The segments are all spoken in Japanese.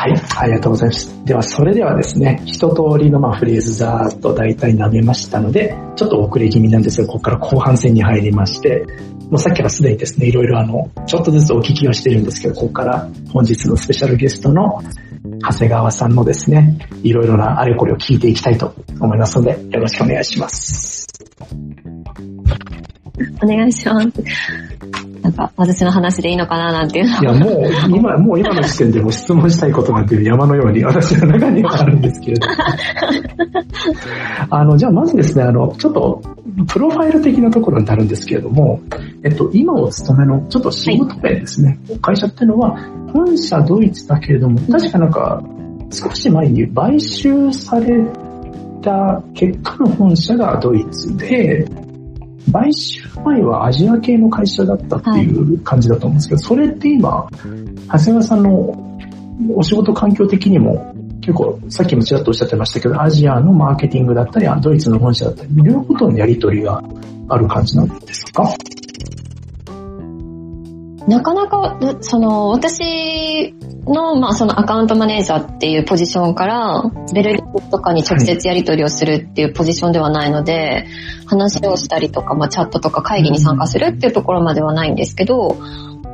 はい、ありがとうございます。では、それではですね、一通りのまあフレーズざーっと大体舐めましたので、ちょっと遅れ気味なんですが、ここから後半戦に入りまして、もうさっきからすでにですね、いろいろあの、ちょっとずつお聞きをしてるんですけど、ここから本日のスペシャルゲストの長谷川さんのですね、いろいろなあれこれを聞いていきたいと思いますので、よろしくお願いします。お願いします。なんか、私の話でいいのかななんていうのいや、もう、今、もう今の時点でも質問したいことなんていう山のように私の中にはあるんですけれど。あの、じゃあまずですね、あの、ちょっと、プロファイル的なところになるんですけれども、えっと、今お勤めの、ちょっと仕事名ですね、はい、会社っていうのは、本社ドイツだけれども、確かなんか、少し前に買収された結果の本社がドイツで、買収前はアジア系の会社だったっていう感じだと思うんですけど、それって今、長谷川さんのお仕事環境的にも結構、さっきもちらっとおっしゃってましたけど、アジアのマーケティングだったり、ドイツの本社だったり、両方とのやりとりがある感じなんですか？なかなか、その、私の、まあ、そのアカウントマネージャーっていうポジションから、ベルリンとかに直接やり取りをするっていうポジションではないので、話をしたりとか、まあ、チャットとか会議に参加するっていうところまではないんですけど、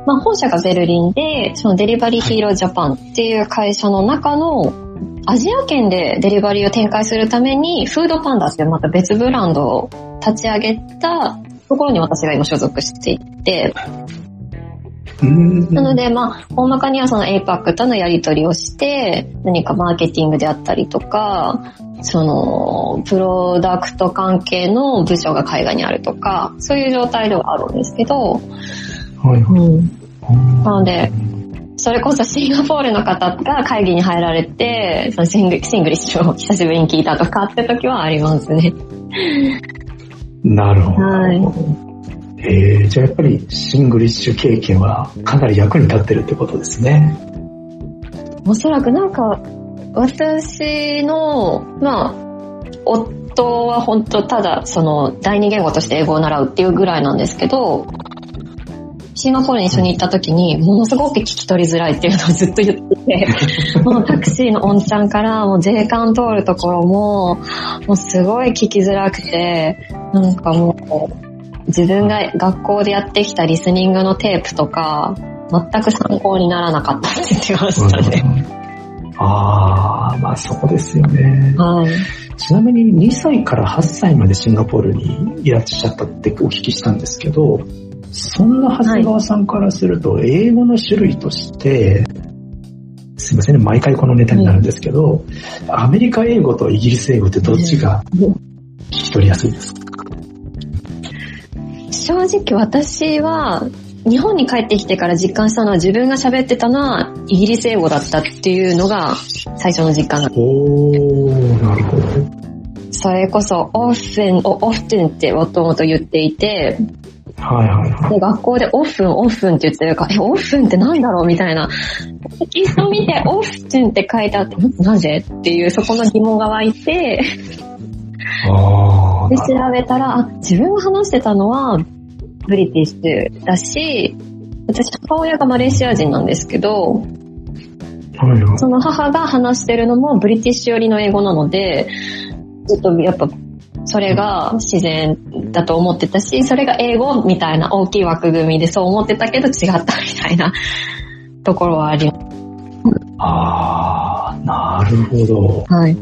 まあ、本社がベルリンで、そのデリバリーヒーロージャパンっていう会社の中の、アジア圏でデリバリーを展開するために、フードパンダってまた別ブランドを立ち上げたところに私が今所属していて、なので、まあ、大まかにはその APAC とのやり取りをして、何かマーケティングであったりとか、その、プロダクト関係の部署が海外にあるとか、そういう状態ではあるんですけど、はいはい。うん、なので、それこそシンガポールの方が会議に入られて、そのシングシングリッシュを久しぶりに聞いたとかって時はありますね。なるほど。はいえー、じゃあやっぱりシングリッシュ経験はかなり役に立ってるってことですね。おそらくなんか、私の、まあ、夫は本当ただその第二言語として英語を習うっていうぐらいなんですけど、シンガポールに一緒に行った時に、ものすごく聞き取りづらいっていうのをずっと言ってて、もうタクシーのおんちゃんから、もう税関通るところも、もうすごい聞きづらくて、なんかもう、自分が学校でやってきたリスニングのテープとか、全く参考にならなかったって言ってましたね。ああ、まあそこですよね。はい。ちなみに2歳から8歳までシンガポールにいらっしゃったってお聞きしたんですけど、そんな長谷川さんからすると、英語の種類として、すいませんね、毎回このネタになるんですけど、アメリカ英語とイギリス英語ってどっちが聞き取りやすいですか？正直私は日本に帰ってきてから実感したのは自分が喋ってたのはイギリス英語だったっていうのが最初の実感だおー、なるほど。それこそ often, often ってもともと言っていて、はいはいはい。で、学校でオフン、オフンって言ってるから、え、オフンってなんだろうみたいな。テキスト見て オフンって書いてあって、なぜっていうそこの疑問が湧いて、で、調べたら、あ、自分が話してたのは、ブリティッシュだし、私母親がマレーシア人なんですけど、その母が話してるのもブリティッシュ寄りの英語なので、ちょっとやっぱそれが自然だと思ってたし、それが英語みたいな大きい枠組みでそう思ってたけど違ったみたいなところはあります。ああ、なるほど。はい。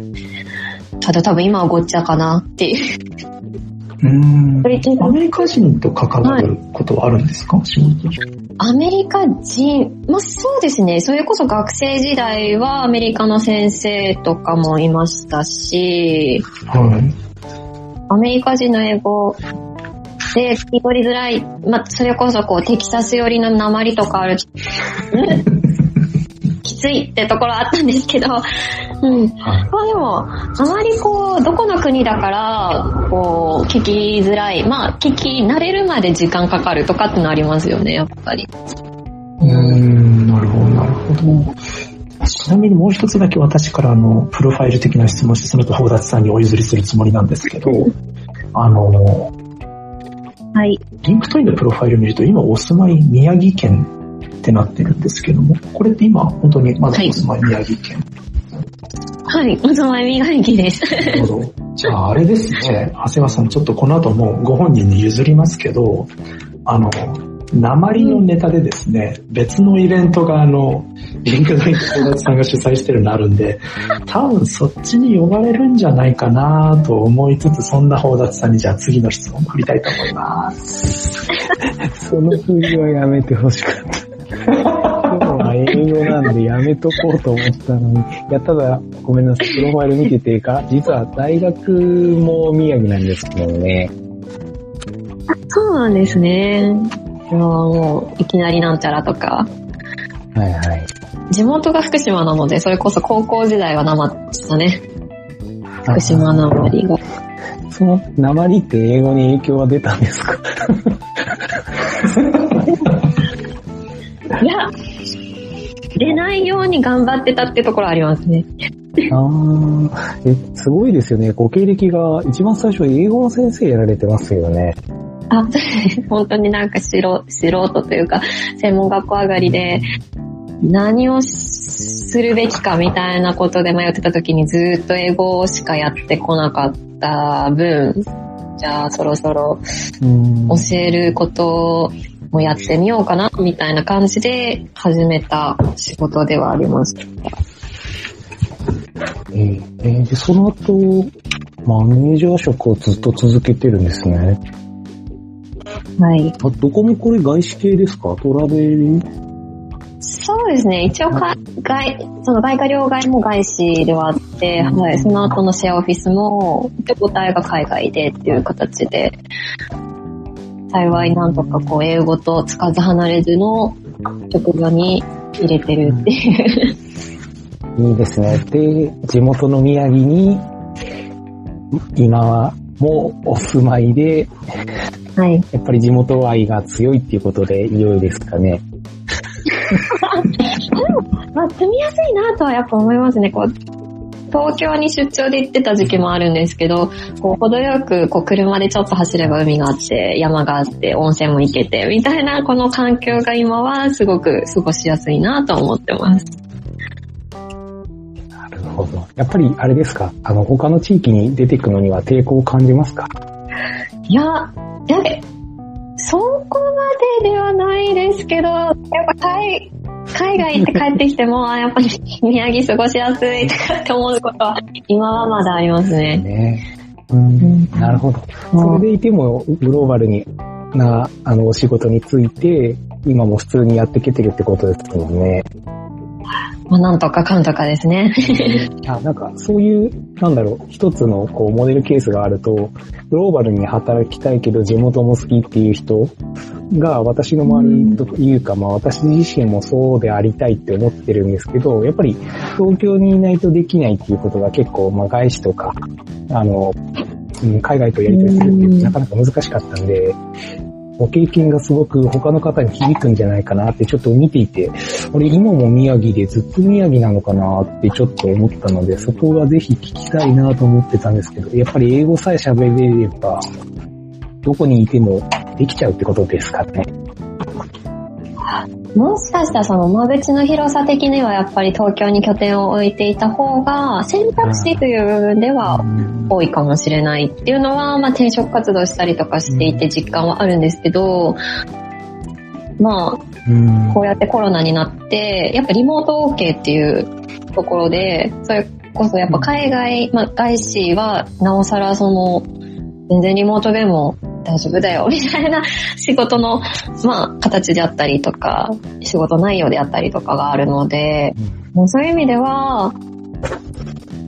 ただ多分今はごっちゃかなっていう。うん。アメリカ人と関わることはあるんですか、はい、仕事アメリカ人、まあそうですね。それこそ学生時代はアメリカの先生とかもいましたし、はい。アメリカ人の英語で聞き取りづらい、まあそれこそこうテキサス寄りの鉛とかある。きついってところあったんですけど、うん。まあでも、あまりこう、どこの国だから、こう、聞きづらい。まあ、聞き慣れるまで時間かかるとかってのありますよね、やっぱり。うーん、なるほど、なるほど。ちなみにもう一つだけ私からあの、プロファイル的な質問して、その後、宝達さんにお譲りするつもりなんですけど、あの、はい。 LinkedIn のプロファイル見ると、今お住まい宮城県ってなってるんですけども、これって今、本当にまだお住まい宮城県？はい、お住まい宮城です。なるほど。じゃあ、あれですね、長谷川さん、ちょっとこの後もうご本人に譲りますけど、あの、訛りのネタでですね、別のイベントがあの、 LinkedIn 宝達さんが主催してるのあるんで、多分そっちに呼ばれるんじゃないかなと思いつつ、そんな宝達さんにじゃあ次の質問振りたいと思います。その振りはやめてほしかった。英語なんでやめとこうと思ったのに。いや、ただ、ごめんなさい。プロファイル見ててか、実は大学も宮城なんですけどね。そうなんですね。いやもう、いきなりなんちゃらとか。はいはい。地元が福島なので、それこそ高校時代は生でしたね。福島なまりが。その、鉛って英語に影響は出たんですか？いや、出ないように頑張ってたってところありますね。ああ、え、すごいですよね。ご経歴が一番最初英語の先生やられてますよね。あ、そうです本当になんか素人素人というか、専門学校上がりで、何をするべきかみたいなことで迷ってた時にずっと英語しかやってこなかった分、じゃあそろそろうん教えることもやってみようかな、みたいな感じで始めた仕事ではあります。えーえーで、その後、マネージャー職をずっと続けてるんですね。はい。あ、どこもこれ外資系ですか？トラベル？そうですね。一応か、外、その外貨両替も外資ではあって、はい。その後のシェアオフィスも、母体が海外でっていう形で、幸いなんとかこう、英語とつかず離れずの職場に入れてるっていう。いいですね。で、地元の宮城に、今もお住まいで、はい。やっぱり地元愛が強いっていうことで良いですかね。まあ、住みやすいなとはやっぱ思いますね。こう、東京に出張で行ってた時期もあるんですけど、こう、程よく、こう、車でちょっと走れば海があって、山があって、温泉も行けて、みたいな、この環境が今はすごく過ごしやすいなと思ってます。なるほど。やっぱりあれですか？あの、他の地域に出ていくのには抵抗を感じますか？いや、やべ、そこまでではないですけど、やっぱ海、海外行って帰ってきても、あやっぱり宮城過ごしやすいとかって思うことは、今はまだありますね。ね。うん、なるほど。それでいても、グローバルにな、あの、お仕事について、今も普通にやっていけてるってことですもんね。まあ、なんとかかんとかですね。あなんか、そういう、なんだろう、一つのこうモデルケースがあると、グローバルに働きたいけど地元も好きっていう人が私の周りというか、まあ私自身もそうでありたいって思ってるんですけど、やっぱり東京にいないとできないっていうことが結構、まあ外資とか、あの、うん海外とやり取りするっていうなかなか難しかったんで、ご経験がすごく他の方に響くんじゃないかなってちょっと見ていて、俺今も宮城でずっと宮城なのかなってちょっと思ったので、そこはぜひ聞きたいなと思ってたんですけど、やっぱり英語さえ喋れれば、どこにいてもできちゃうってことですかね。もしかしたらその間口の広さ的にはやっぱり東京に拠点を置いていた方が選択肢という部分では多いかもしれないっていうのは、まあ転職活動したりとかしていて実感はあるんですけど、まあうん。こうやってコロナになって、やっぱリモート OK っていうところで、それこそやっぱ海外、まあ外資はなおさらその、全然リモートでも大丈夫だよ、みたいな 仕事の、まあ形であったりとか、仕事内容であったりとかがあるので、もうそういう意味では、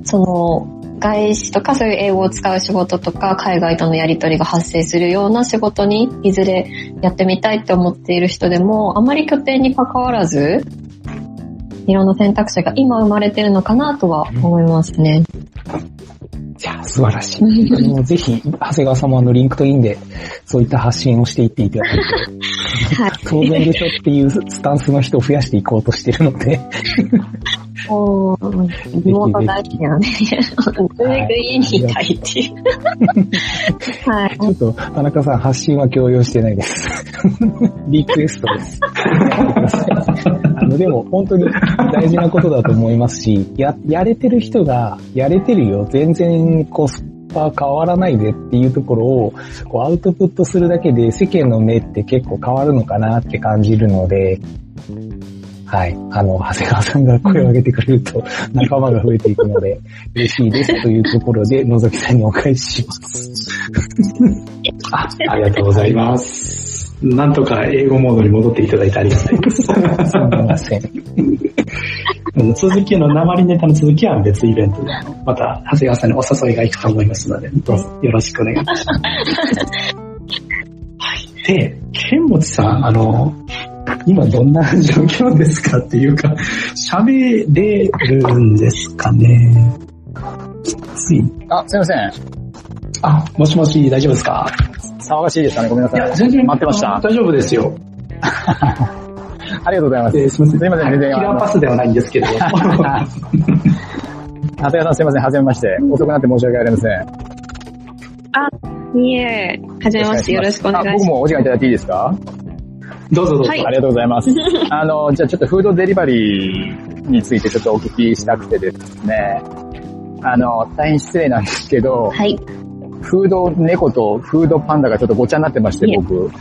その、外資とかそういう英語を使う仕事とか海外とのやり取りが発生するような仕事にいずれやってみたいって思っている人でもあまり拠点に関わらずいろんな選択肢が今生まれてるのかなとは思いますね。じじゃあ、素晴らしい。あのぜひ、長谷川様の LinkedIn で、そういった発信をしていっていただいて、はい。当然でしょっていうスタンスの人を増やしていこうとしてるので、もう、リモート大好きなので、なるべく家にいたいっていう。はい。ちょっと、田中さん発信は強要してないです。リクエストです。あの、でも本当に大事なことだと思いますし、や、やれてる人が、やれてるよ、全然コスパ変わらないでっていうところを、こうアウトプットするだけで世間の目って結構変わるのかなって感じるので、はい。あの、長谷川さんが声を上げてくれると仲間が増えていくので、嬉しいですというところで、のぞきさんにお返しします。あありがとうございます。なんとか英語モードに戻っていただいてありがたいです。すみません。続きの鉛ネタの続きは別イベントで、また長谷川さんにお誘いが行くと思いますので、どうぞよろしくお願いします。はい。で、剣持さん、あの、今どんな状況ですかっていうか、喋れるんですかねつい。あ、すいません。あ、もしもし、大丈夫ですか？騒がしいですかねごめんないさい。全然待ってました。大丈夫ですよ。ありがとうございます。えーすみません。すいません全然キラーパスではないんですけど。長谷川さんすいません。はじめまして。遅くなって申し訳ありません。いえ、はじめまして、よろしくお願いします。あ僕もお時間いただいていいですか？どうぞどうぞ。はいありがとうございます。あの、じゃあちょっとフードデリバリーについてちょっとお聞きしたくてですね。あの、大変失礼なんですけど、はい。フード猫とフードパンダがちょっとごちゃになってまして僕。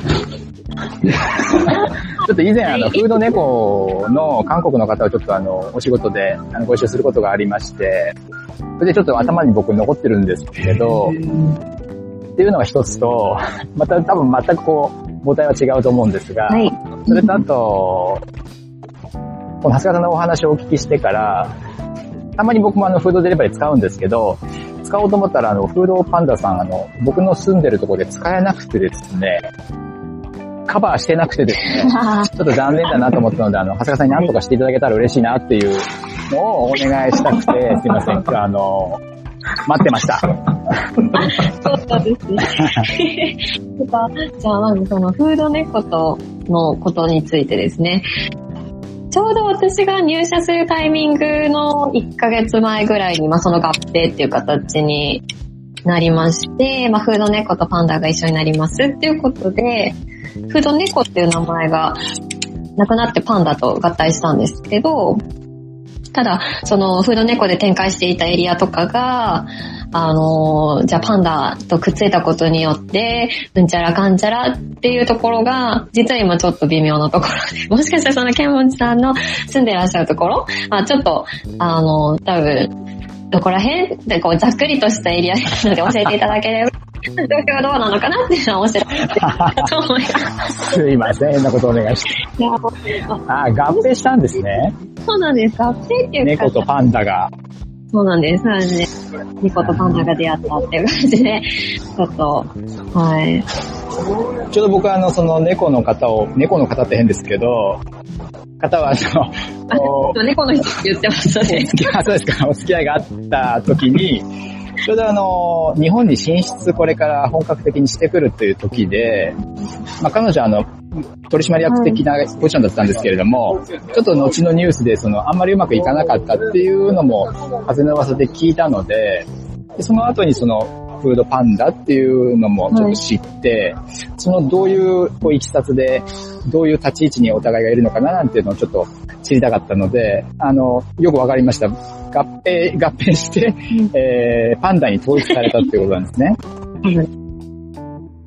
ちょっと以前、あの、フード猫の韓国の方をちょっとあの、お仕事であのご一緒することがありまして、それでちょっと頭に僕残ってるんですけど、っていうのが一つと、また多分全くこう、母体は違うと思うんですが、はい。それとあと、この長谷川さんのお話をお聞きしてから、たまに僕もあのフードデリバリー使うんですけど、使おうと思ったらあのフードパンダさんあの僕の住んでるところで使えなくてですね、カバーしてなくてですね、ちょっと残念だなと思ったので、あの、長谷川さんに何とかしていただけたら嬉しいなっていうのをお願いしたくて、すいません、あの、待ってました。そうですね。とかじゃあまずそのフードネコとのことについてですね。ちょうど私が入社するタイミングの1ヶ月前ぐらいに、まあ、その合併っていう形になりまして、まあ、フードネコとパンダが一緒になりますっていうことで、フードネコっていう名前がなくなってパンダと合体したんですけど、ただ、そのフード猫で展開していたエリアとかが、あの、じゃあパンダとくっついたことによって、うんちゃらかんちゃらっていうところが、実は今ちょっと微妙なところで、もしかしたらそのケンモンさんの住んでらっしゃるところ、まあちょっと、あの、多分、どこら辺でこうざっくりとしたエリアなので教えていただければ、状況がどうなのかなっていうのは面白いと思います。すいません、変なことお願いして。いやもうあ、合併したんですね。そうなんです。合併っていうか、猫とパンダが。そうなんです。そうなのです、猫とパンダが出会ったっていう感じで、ちょっと、はい。ちょうど僕はあの、その猫の方を、猫の方って変ですけど、方はあの、猫の人って言ってますね。そうですか、お付き合いがあった時に、ちょうどあの、日本に進出これから本格的にしてくるという時で、まあ彼女はあの、取締役的なポジションだったんですけれども、ちょっと後のニュースでその、あんまりうまくいかなかったっていうのも、風の噂で聞いたので、でその後にその、フードパンダっていうのもちょっと知って、そのどういうこういきさつで、どういう立ち位置にお互いがいるのかななんていうのをちょっと知りたかったので、あの、よくわかりました。合併、合併して、えー、パンダに統一されたっていうことなんですね。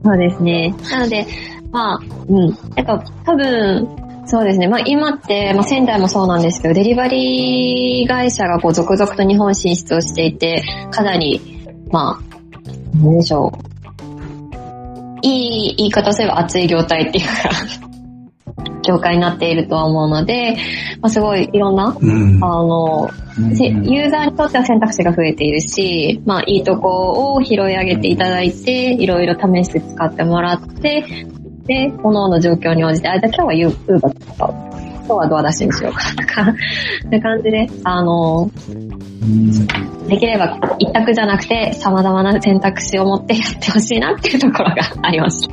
そうですね。なので、まあ、うん。やっぱ多分、そうですね。まあ今って、まあ仙台もそうなんですけど、デリバリー会社がこう続々と日本進出をしていて、かなり、まあ、なんでしょう。いい言い方をすれば熱い業態っていうか、業界になっているとは思うので、まあすごいいろんな、うんあの、せユーザーにとっては選択肢が増えているし、まあ、いいとこを拾い上げていただいて、いろいろ試して使ってもらって、で、各々の状況に応じて、あ、じゃあ今日はユーバー使おう。今日はドア出しにしようかとか、な感じで、あの、できれば一択じゃなくて、様々な選択肢を持ってやってほしいなっていうところがあります。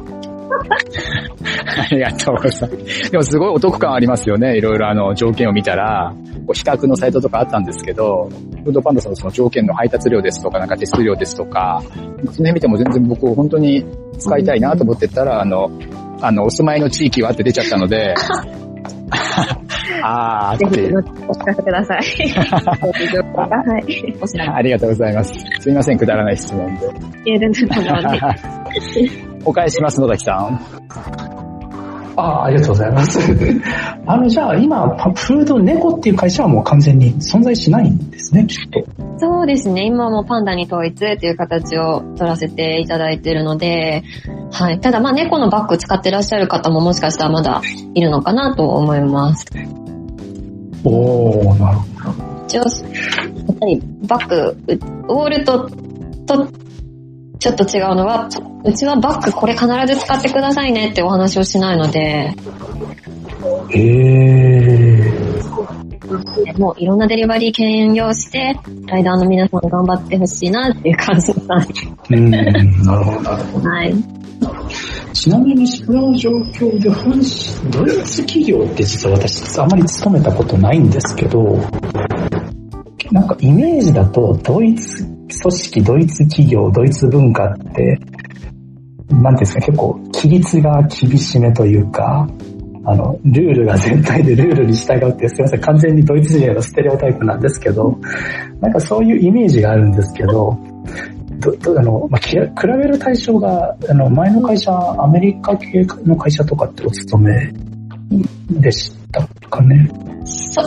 ありがとうございます。でもすごいお得感ありますよね。いろいろあの条件を見たら、こう比較のサイトとかあったんですけど、フードパンダさんのその条件の配達料ですとか、なんか手数料ですとか、その辺見ても全然僕本当に使いたいなと思ってたら、あの、あの、お住まいの地域はって出ちゃったので、あーっぜひて、お聞かせください。はい。お知らせ。ありがとうございます。すいません、くだらない質問で。いや全然とんでもない お返しします、野崎さん。ああ、ありがとうございます。あの、じゃあ今、パフード猫っていう会社はもう完全に存在しないんですね、きっと。そうですね。今もパンダに統一っていう形を取らせていただいているので、はい。ただまあ猫のバッグ使ってらっしゃる方ももしかしたらまだいるのかなと思います。おー、なるほ一応、やっぱりバッグ、ウォールと、と、ちょっと違うのは、うちはバッグこれ必ず使ってくださいねってお話をしないので、ど。へー。もういろんなデリバリー兼用して、ライダーの皆さん頑張ってほしいなっていう感じでうん、なるほど、なるほど。はい。ちなみにその状況で本、ドイツ企業って実は私あまり勤めたことないんですけど、なんかイメージだとドイツ組織、ドイツ企業、ドイツ文化って、なんていうんですか、結構規律が厳しめというか、あの、ルールが全体でルールに従うって、すいません、完全にドイツ人へのステレオタイプなんですけど、なんかそういうイメージがあるんですけど、どどあの、まあ、き比べる対象が、あの、前の会社、アメリカ系の会社とかってお勤めでしたかね？そ、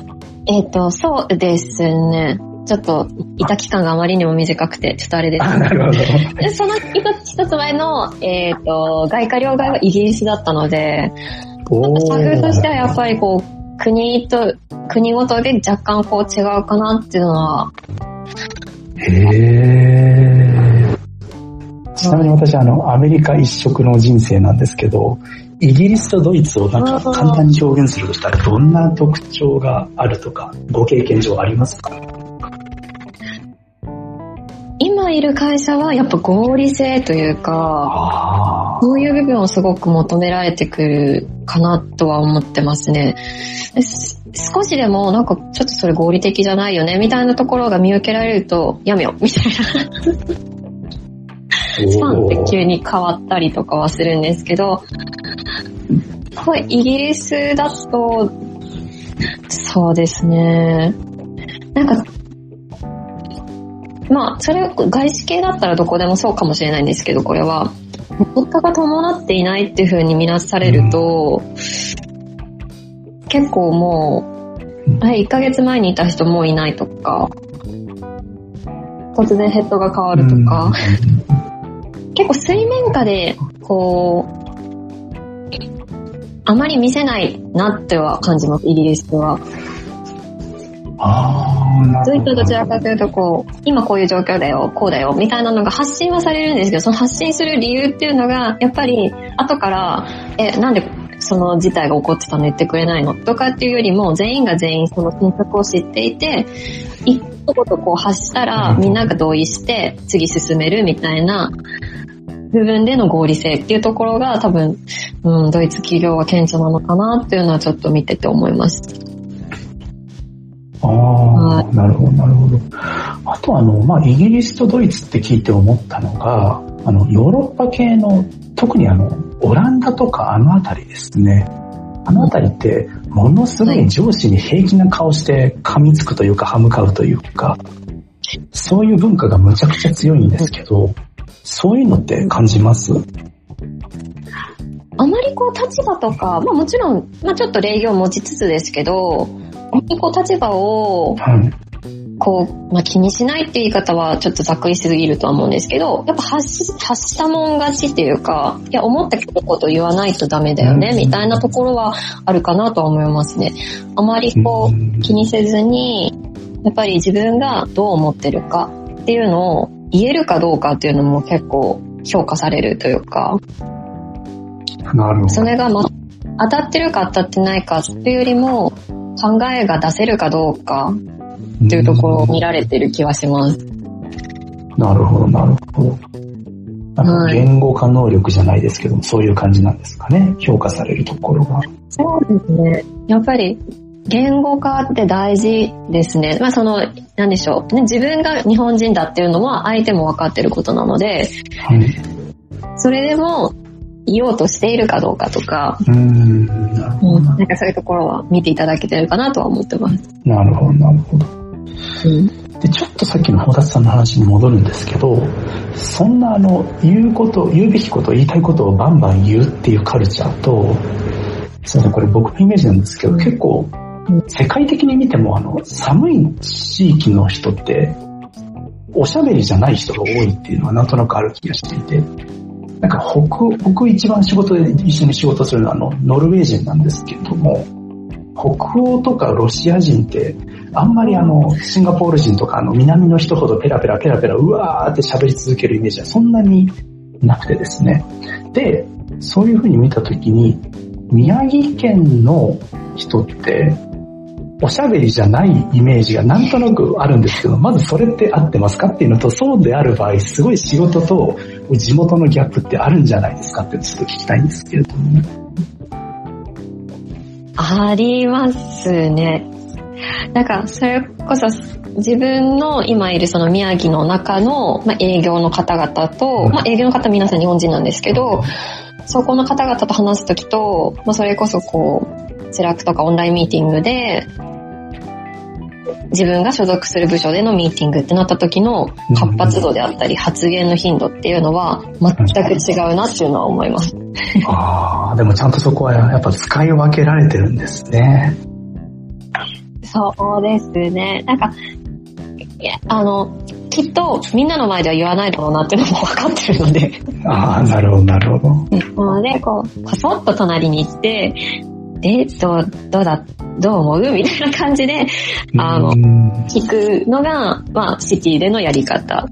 えっ、と、そうですね。ちょっと、いた期間があまりにも短くて、ちょっとあれです。あ、なるほど。でその一つ一つ前の、えっ、と、外貨両替はイギリスだったので、お社風としてはやっり。ぱりこう、国と、国ごとで若干こう違うかなっていうのは、へー。ちなみに私、あの、アメリカ一色の人生なんですけど、イギリスとドイツをなんか簡単に表現するとしたら、どんな特徴があるとか、ご経験上ありますか？今いる会社はやっぱ合理性というか。そういう部分をすごく求められてくるかなとは思ってますね。少しでもなんかちょっとそれ合理的じゃないよねみたいなところが見受けられるとやめようみたいな スパンって急に変わったりとかはするんですけど、これイギリスだと、そうですね。なんか、まあ、それ、外資系だったらどこでもそうかもしれないんですけど、これは、結果が伴っていないっていう風に見なされると、結構もう、はい、1ヶ月前にいた人もういないとか、突然ヘッドが変わるとか、結構水面下で、こう、あまり見せないなっては感じます、イギリスは。ああ、なドイツるほど。ちらかというとこう、今こういう状況だよ、こうだよ、みたいなのが発信はされるんですけど、その発信する理由っていうのが、やっぱり後から、え、なんでその事態が起こってたの言ってくれないの？とかっていうよりも、全員が全員その選択を知っていて、一言こう発したらみんなが同意して次進めるみたいな部分での合理性っていうところが多分、うん、ドイツ企業は顕著なのかなっていうのはちょっと見てて思います。ああ、なるほど、なるほど。あとあの、まあ、イギリスとドイツって聞いて思ったのが、あの、ヨーロッパ系の、特にあの、オランダとかあのあたりですね。あのあたりって、ものすごい上司に平気な顔して噛みつくというか、歯向かうというか、そういう文化がむちゃくちゃ強いんですけど、そういうのって感じます？あまりこう立場とか、まあもちろん、まあちょっと礼儀を持ちつつですけど、あまりこう立場を、はい。こう、まあ気にしないっていう言い方はちょっとざっくりしすぎるとは思うんですけど、やっぱ発し、発したもん勝ちっていうか、いや、思ったこと言わないとダメだよね、うんみたいなところはあるかなとは思いますね。あまりこうんう、気にせずに、やっぱり自分がどう思ってるかっていうのを言えるかどうかっていうのも結構評価されるというか、なるほど。それが、ま、当たってるか当たってないかっていうよりも、考えが出せるかどうかっていうところを見られてる気はします。なるほど、なるほど。なんか言語化能力じゃないですけども、そういう感じなんですかね。評価されるところが。そうですね。やっぱり、言語化って大事ですね。まあその、なんでしょう。ね、自分が日本人だっていうのは相手も分かってることなので、はい。それでも言おうとしているかどうかとか、うーん、なるほど。なんかそういうところは見ていただけてるかなとは思ってます。なるほど、なるほど。うん。で、ちょっとさっきのホタツさんの話に戻るんですけど、そんなあの、言うこと、言うべきこと、言いたいことをバンバン言うっていうカルチャーと、そうね、これ僕のイメージなんですけど、結構、世界的に見てもあの、寒い地域の人って、おしゃべりじゃない人が多いっていうのはなんとなくある気がしていて、なんか北、僕一番仕事で一緒に仕事するのはあの、ノルウェー人なんですけども、北欧とかロシア人って、あんまりあの、シンガポール人とかあの、南の人ほどペラペラペラペラ、うわーって喋り続けるイメージはそんなになくてですね。で、そういう風に見たときに、宮城県の人って、おしゃべりじゃないイメージがなんとなくあるんですけど、まずそれって合ってますかっていうのと、そうである場合、すごい仕事と地元のギャップってあるんじゃないですかってちょっと聞きたいんですけれども。ありますね。なんか、それこそ、自分の今いるその宮城の中の、まあ、営業の方々と、まあ、営業の方皆さん日本人なんですけど、そこの方々と話すときと、まあ、それこそこう、 Slack とかオンラインミーティングで、自分が所属する部署でのミーティングってなった時の活発度であったり発言の頻度っていうのは全く違うなっていうのは思います。ああ、でもちゃんとそこはやっぱ使い分けられてるんですね。そうですね。なんか、いや、あの、きっとみんなの前では言わないだろうなっていうのも分かってるので。ああ、なるほど、なるほど。なので、こう、こそっと隣に行って、で、どう、どうだ、どう思う？みたいな感じで、あのう、ん聞くのが、まあ、シティでのやり方。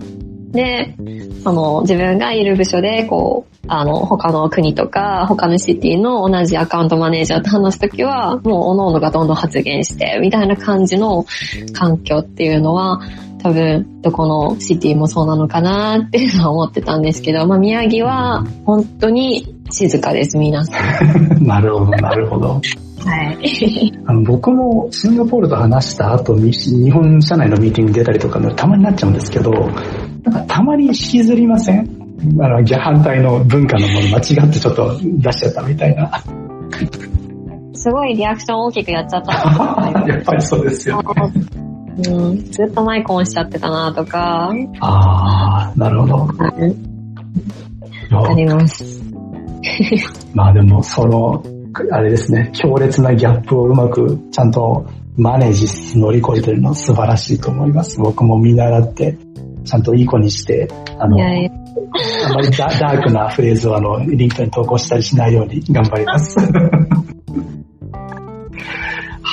で、その、自分がいる部署で、こう、あの、他の国とか、他のシティの同じアカウントマネージャーと話すときは、もう、各々がどんどん発言して、みたいな感じの環境っていうのは、多分、どこのシティもそうなのかなっていうのは思ってたんですけど、まあ、宮城は、本当に静かです、皆さん。なるほど、なるほど。はい。あの僕もシンガポールと話した後、み日本社内のミーティングに出たりとかのたまになっちゃうんですけど、なんかたまに引きずりません？あの、逆反対の文化のもの間違ってちょっと出しちゃったみたいな。すごいリアクション大きくやっちゃった やっぱりそうですよ。うん、ずっとマイクオンしちゃってたなとか、ああ、なるほど。あります。まあでも、その、あれですね、強烈なギャップをうまくちゃんとマネージし乗り越えてるの素晴らしいと思います。僕も見習って、ちゃんといい子にして、あの、いやいやあまりダダークなフレーズをあの、リンクトに投稿したりしないように頑張ります。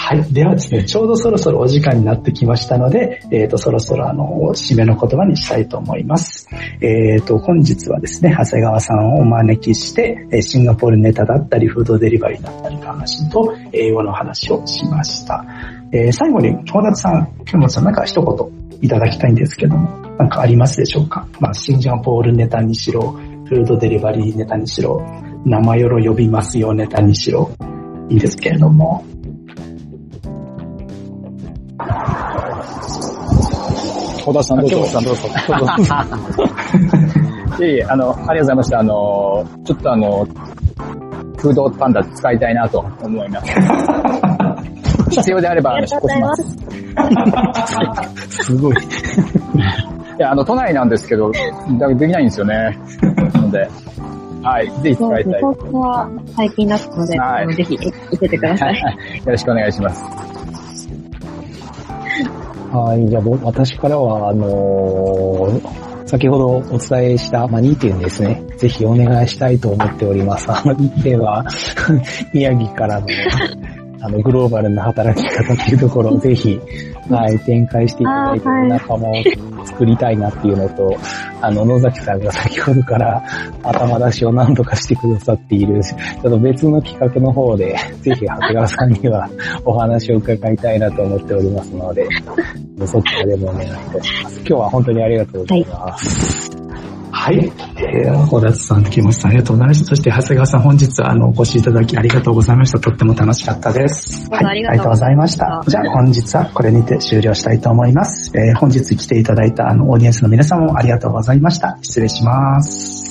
はい。ではですね、ちょうどそろそろお時間になってきましたので、えっ、と、そろそろあの、締めの言葉にしたいと思います。えっ、と、本日はですね、長谷川さんをお招きして、シンガポールネタだったり、フードデリバリーだったりの話と、英語の話をしました。えー最後に、友達さん、木本さん、なんか一言いただきたいんですけども、なんかありますでしょうか？まあ、シンガポールネタにしろ、フードデリバリーネタにしろ、名前を呼びますよネタにしろ、いいんですけれども。小田さんどうぞ。さんどうぞ。いえいえ、あの、ありがとうございました。あの、ちょっとあの、フードパンダ使いたいなと思います。必要であれば、あの、引っ越します。すごい。いや、あの、都内なんですけど、だできないんですよね。なので、はい、ぜひ使いたい。は最近だったので、はいぜひ行っててください。よろしくお願いします。はい、じゃあ私からは、あのー先ほどお伝えした、まあ、2点ですね。ぜひお願いしたいと思っております。あの1点は、宮城からの、あの、グローバルな働き方っていうところを ぜひ、はい、展開していただいて、仲間を作りたいなっていうのと、あの、野崎さんが先ほどから頭出しを何度かしてくださっている、ちょっと別の企画の方で、ぜひ長谷川さんにはお話を伺いたいなと思っておりますので、そちらでもお願いいたします。今日は本当にありがとうございます。はい。えー、小田さん、木本さん、ありがとうございました。そして、長谷川さん、本日、あの、お越しいただきありがとうございました。とっても楽しかったです。はい、ありがとうございました。じゃあ、本日はこれにて終了したいと思います。えー、本日来ていただいた、あの、オーディエンスの皆さんもありがとうございました。失礼します。